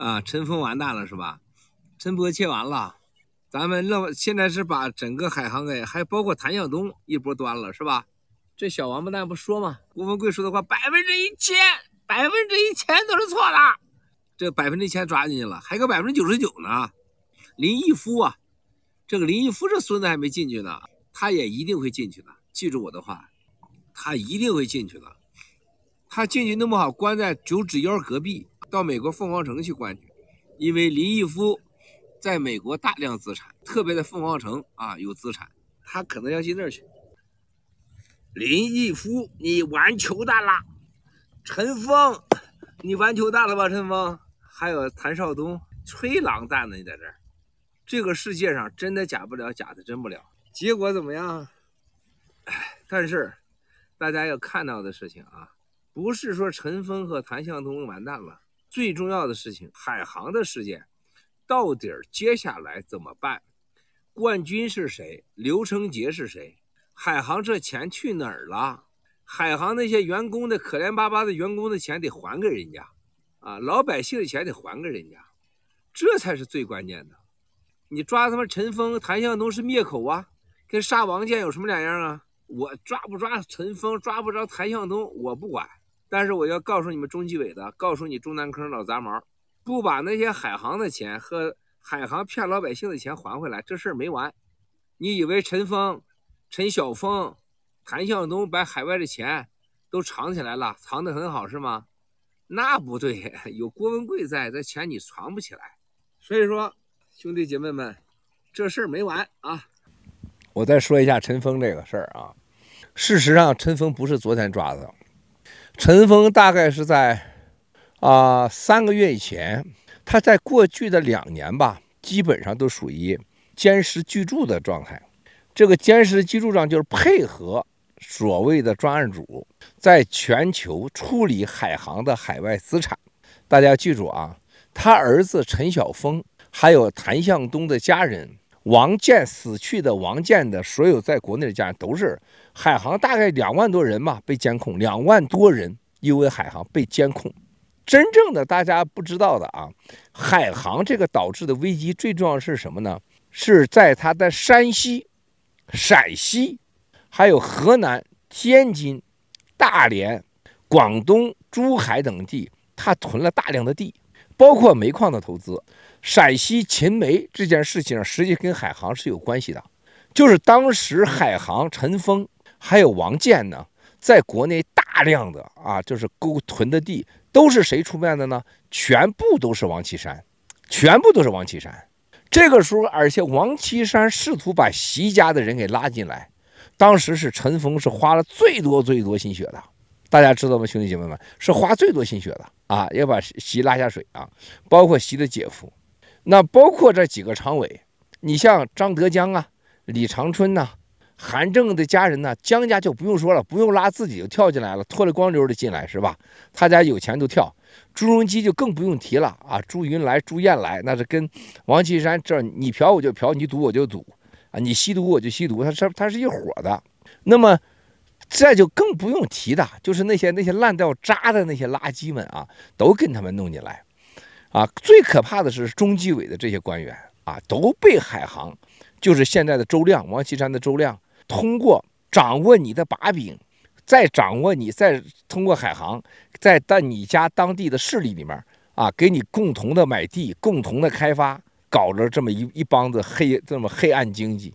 啊，陈峰完蛋了是吧？陈伯切完了，咱们那现在是把整个海航给，还包括谭向东一波端了是吧？这小王八蛋不说吗？郭文贵说的话百分之一千，百分之一千都是错的，这百分之一千抓进去了，还有个百分之九十九呢。林毅夫啊，这个林毅夫这孙子还没进去呢，他也一定会进去的，记住我的话，他一定会进去的。他进去那么好，关在九指妖隔壁，到美国凤凰城去关去，因为林毅夫在美国大量资产，特别在凤凰城啊有资产，他可能要进那儿去。林毅夫，你完球蛋了！陈峰，你完球蛋了吧？陈峰，还有谭绍东，吹狼蛋呢！你在这儿，这个世界上真的假不了，假的真不了。结果怎么样？哎，但是大家要看到的事情啊，不是说陈峰和谭向东完蛋了，最重要的事情，海航的事件到底接下来怎么办？冠军是谁？刘成杰是谁？海航这钱去哪儿了？海航那些员工的可怜巴巴的员工的钱得还给人家，啊，老百姓的钱得还给人家，这才是最关键的。你抓他妈陈峰、谭向东是灭口啊，跟杀王建有什么两样啊？我抓不抓陈峰，抓不着谭向东，我不管。但是我要告诉你们中纪委的，告诉你中南坑老杂毛，不把那些海航的钱和海航骗老百姓的钱还回来，这事儿没完。你以为陈峰？陈晓峰、谭向东把海外的钱都藏起来了，藏得很好是吗？那不对，有郭文贵在，这钱你藏不起来。所以说，兄弟姐妹们，这事儿没完啊！我再说一下陈峰这个事儿啊。事实上，陈峰不是昨天抓的，陈峰大概是在啊、三个月以前，他在过去的两年吧，基本上都属于监视居住的状态。这个监视居住上就是配合所谓的专案组，在全球处理海航的海外资产。大家记住啊，他儿子陈晓峰，还有谭向东的家人，王建死去的王建的所有在国内的家人，都是海航大概两万多人嘛，被监控，两万多人因为海航被监控。真正的大家不知道的啊，海航这个导致的危机最重要是什么呢？是在他的山西。陕西，还有河南、天津、大连、广东、珠海等地，他囤了大量的地，包括煤矿的投资。陕西秦煤这件事情，实际跟海航是有关系的。就是当时海航陈峰还有王建呢，在国内大大量的啊，就是勾囤的地，都是谁出面的呢？全部都是王岐山，全部都是王岐山。这个时候，而且王岐山试图把习家的人给拉进来，当时是陈峰是花了最多最多心血的，大家知道吗？兄弟姐妹们，是花最多心血的啊，要把习拉下水啊，包括习的姐夫，那包括这几个常委，你像张德江啊、李长春呐、韩正的家人呢，江家就不用说了，不用拉自己就跳进来了，脱了光溜的进来是吧？他家有钱就跳。朱镕基就更不用提了啊！朱云来、朱燕来，那是跟王岐山这，你嫖我就嫖，你赌我就赌啊！你吸毒我就吸毒，他是他是一伙的。那么这就更不用提的，就是那些那些烂掉渣的那些垃圾们啊，都跟他们弄进来啊！最可怕的是中纪委的这些官员啊，都被海航，就是现在的周亮、王岐山的周亮，通过掌握你的把柄。再掌握你，再通过海航，再在你家当地的势力里面啊，给你共同的买地、共同的开发，搞了这么一一帮子黑这么黑暗经济，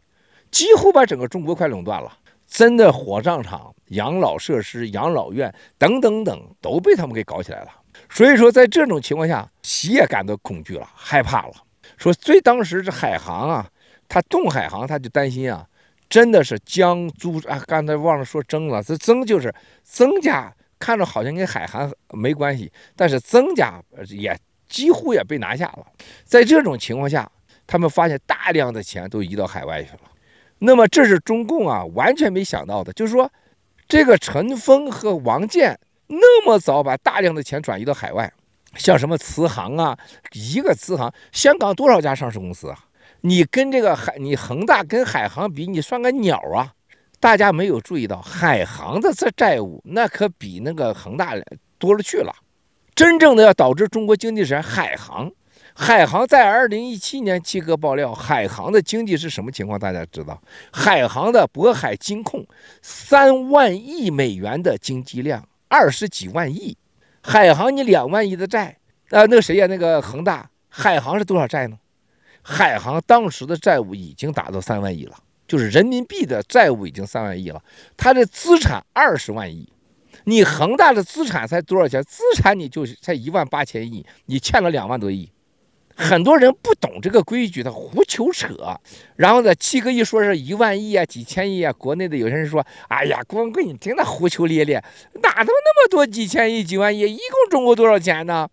几乎把整个中国快垄断了。真的火葬场、养老设施、养老院等等等都被他们给搞起来了。所以说，在这种情况下，习也感到恐惧了、害怕了。说最当时这海航啊，他动海航，他就担心啊。真的是江租啊！刚才忘了说增了，这增就是增加，看着好像跟海航没关系，但是增加也几乎也被拿下了。在这种情况下，他们发现大量的钱都移到海外去了。那么这是中共啊完全没想到的，就是说这个陈峰和王健那么早把大量的钱转移到海外，像什么慈航啊，一个慈航，香港多少家上市公司啊？你跟这个海，你恒大跟海航比，你算个鸟啊！大家没有注意到，海航的这债务那可比那个恒大多了去了，真正的要导致中国经济是海航。海航在二零一七年七哥爆料，海航的经济是什么情况？大家知道，海航的渤海金控三万亿美元的经济量，二十几万亿。海航你两万亿的债，啊，那个谁呀？那个恒大，海航是多少债呢？海航当时的债务已经达到三万亿了，就是人民币的债务已经三万亿了，它的资产二十万亿。你恒大的资产才多少钱？资产你就才一万八千亿，你欠了两万多亿。很多人不懂这个规矩，他胡求扯。然后呢，七哥一说是一万亿啊，几千亿啊，国内的有些人说：“哎呀，光棍，你听他胡求咧咧，哪他妈那么多几千亿、几万亿？一共中国多少钱呢？”